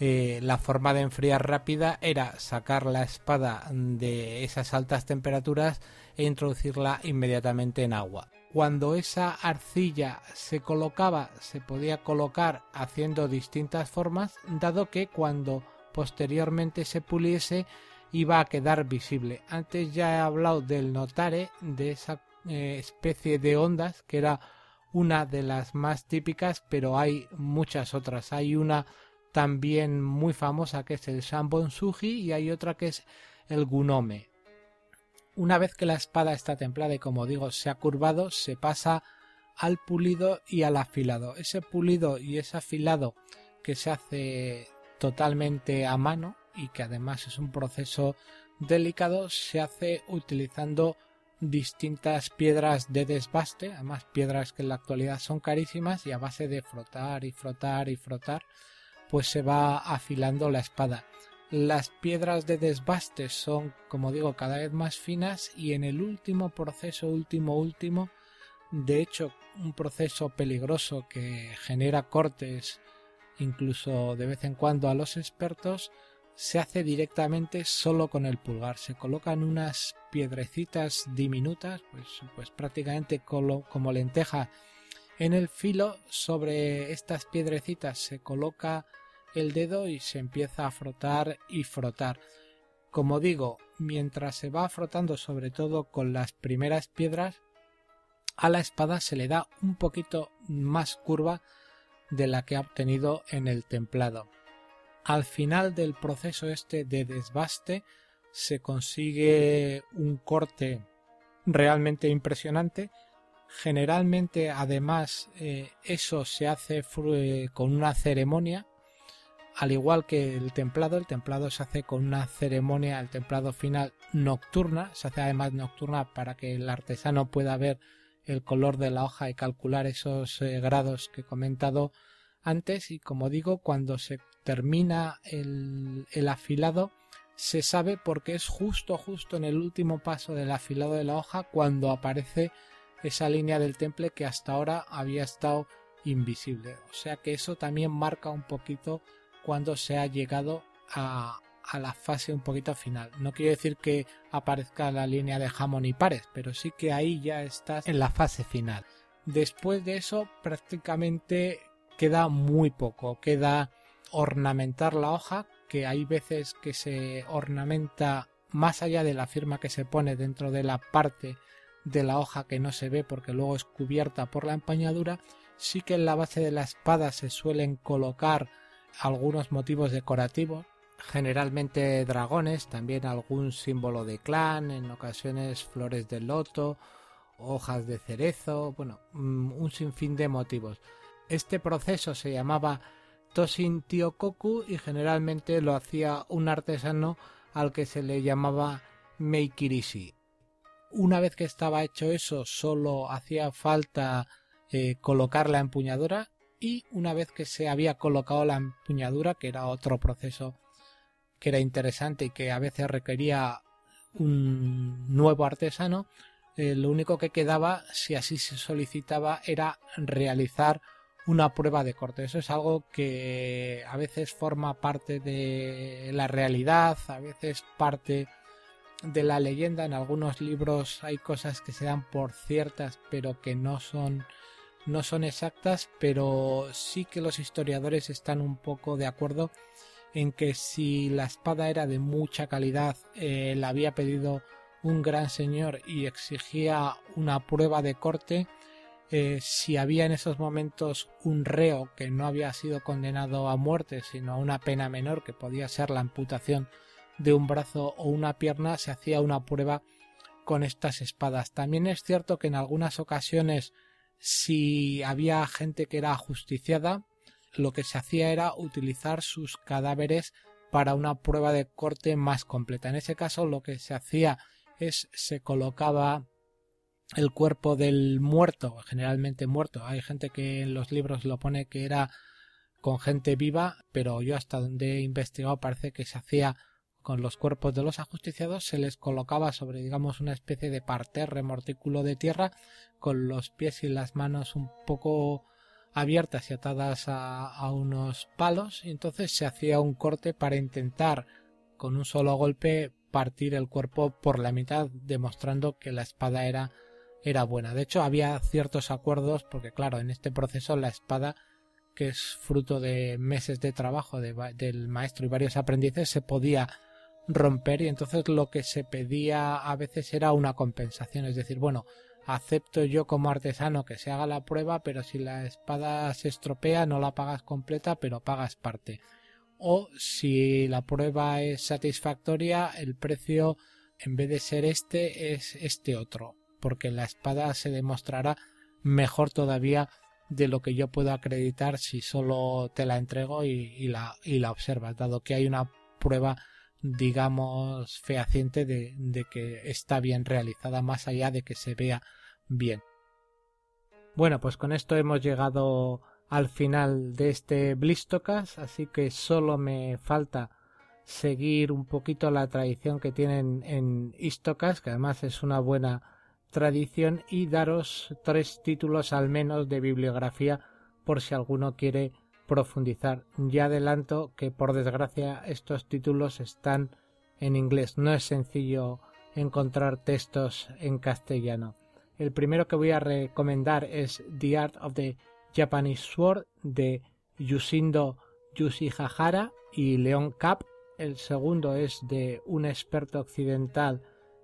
eh, la forma de enfriar rápida era sacar la espada de esas altas temperaturas e introducirla inmediatamente en agua. Cuando esa arcilla se colocaba, se podía colocar haciendo distintas formas, dado que cuando posteriormente se puliese iba a quedar visible. Antes ya he hablado del notare, de esa eh, especie de ondas que era una de las más típicas, pero hay muchas otras. Hay una también muy famosa que es el Shambonsuji y hay otra que es el Gunome. Una vez que la espada está templada y como digo se ha curvado, se pasa al pulido y al afilado. Ese pulido y ese afilado que se hace totalmente a mano y que además es un proceso delicado, se hace utilizando distintas piedras de desbaste, además piedras que en la actualidad son carísimas y a base de frotar y frotar y frotar, pues se va afilando la espada. Las piedras de desbaste son, como digo, cada vez más finas y en el último proceso, último, último, de hecho, un proceso peligroso que genera cortes incluso de vez en cuando a los expertos, se hace directamente solo con el pulgar. Se colocan unas piedrecitas diminutas, pues, pues prácticamente como lenteja en el filo. Sobre estas piedrecitas se coloca el dedo y se empieza a frotar y frotar. Como digo, mientras se va frotando sobre todo con las primeras piedras, a la espada se le da un poquito más curva de la que ha obtenido en el templado. Al final del proceso este de desbaste se consigue un corte realmente impresionante. Generalmente además eh, eso se hace con una ceremonia al igual que el templado, el templado se hace con una ceremonia, el templado final nocturna, se hace además nocturna para que el artesano pueda ver el color de la hoja y calcular esos eh, grados que he comentado antes y como digo cuando se termina el, el afilado se sabe porque es justo justo en el último paso del afilado de la hoja cuando aparece esa línea del temple que hasta ahora había estado invisible o sea que eso también marca un poquito cuando se ha llegado a, a la fase un poquito final. No quiere decir que aparezca la línea de jamón y pares, pero sí que ahí ya estás en la fase final. Después de eso prácticamente queda muy poco, queda ornamentar la hoja, que hay veces que se ornamenta más allá de la firma que se pone dentro de la parte de la hoja que no se ve porque luego es cubierta por la empañadura, sí que en la base de la espada se suelen colocar algunos motivos decorativos generalmente dragones, también algún símbolo de clan, en ocasiones flores de loto, hojas de cerezo, bueno, mm, un sinfín de motivos. Este proceso se llamaba Tosin Tiokoku y generalmente lo hacía un artesano al que se le llamaba Meikirishi. Una vez que estaba hecho eso, solo hacía falta eh, colocar la empuñadura y una vez que se había colocado la empuñadura, que era otro proceso que era interesante y que a veces requería un nuevo artesano, eh, lo único que quedaba, si así se solicitaba, era realizar una prueba de corte. Eso es algo que a veces forma parte de la realidad, a veces parte de la leyenda. En algunos libros hay cosas que se dan por ciertas, pero que no son no son exactas, pero sí que los historiadores están un poco de acuerdo en que si la espada era de mucha calidad, eh, la había pedido un gran señor y exigía una prueba de corte, eh, si había en esos momentos un reo que no había sido condenado a muerte, sino a una pena menor, que podía ser la amputación de un brazo o una pierna, se hacía una prueba con estas espadas. También es cierto que en algunas ocasiones, si había gente que era ajusticiada, lo que se hacía era utilizar sus cadáveres para una prueba de corte más completa. En ese caso lo que se hacía es se colocaba el cuerpo del muerto, generalmente muerto. Hay gente que en los libros lo pone que era con gente viva, pero yo hasta donde he investigado parece que se hacía con los cuerpos de los ajusticiados se les colocaba sobre digamos una especie de parterre mortículo de tierra con los pies y las manos un poco abiertas y atadas a, unos palos y entonces se hacía un corte para intentar con un solo golpe partir el cuerpo por la mitad demostrando que la espada era era buena. De hecho había ciertos acuerdos porque claro en este proceso la espada que es fruto de meses de trabajo del maestro y varios aprendices se podía romper y entonces lo que se pedía a veces era una compensación es decir bueno acepto yo como artesano que se haga la prueba, pero si la espada se estropea no la pagas completa, pero pagas parte. O si la prueba es satisfactoria, el precio en vez de ser este es este otro, porque la espada se demostrará mejor todavía de lo que yo puedo acreditar si solo te la entrego y, la, y la observas, dado que hay una prueba digamos fehaciente de, de que está bien realizada más allá de que se vea bien. Bueno, pues con esto hemos llegado al final de este Blistocast, así que solo me falta seguir un poquito la tradición que tienen en Istocast, que además es una buena tradición, y daros tres títulos al menos de bibliografía por si alguno quiere profundizar. Ya adelanto que por desgracia estos títulos están en inglés. No es sencillo encontrar textos en castellano. El primero que voy a recomendar es The Art of the Japanese Sword de Yushindo Yushihara y Leon Kapp. El segundo es de un experto occidental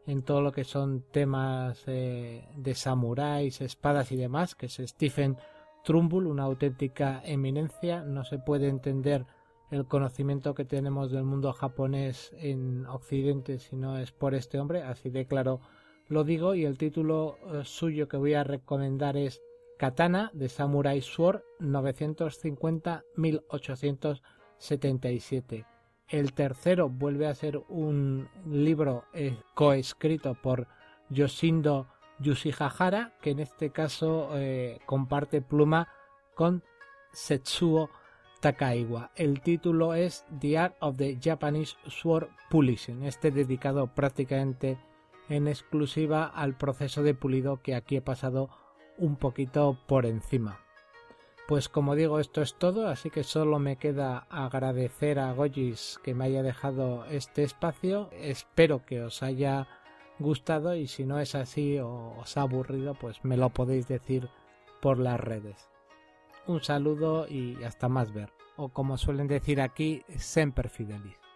en todo lo que son temas eh, de samuráis, espadas y demás, que es Stephen Trumbull, una auténtica eminencia. No se puede entender el conocimiento que tenemos del mundo japonés en Occidente si no es por este hombre, así de claro lo digo. Y el título eh, suyo que voy a recomendar es Katana de Samurai Sword 950-1877. El tercero vuelve a ser un libro eh, coescrito por Yoshindo Yushihara, que en este caso eh, comparte pluma con Setsuo Takaiwa. El título es The Art of the Japanese Sword Polishing, este dedicado prácticamente en exclusiva al proceso de pulido que aquí he pasado un poquito por encima. Pues como digo, esto es todo, así que solo me queda agradecer a Gojis que me haya dejado este espacio. Espero que os haya gustado y si no es así o os ha aburrido, pues me lo podéis decir por las redes. Un saludo y hasta más ver. O como suelen decir aquí, sempre fidelis.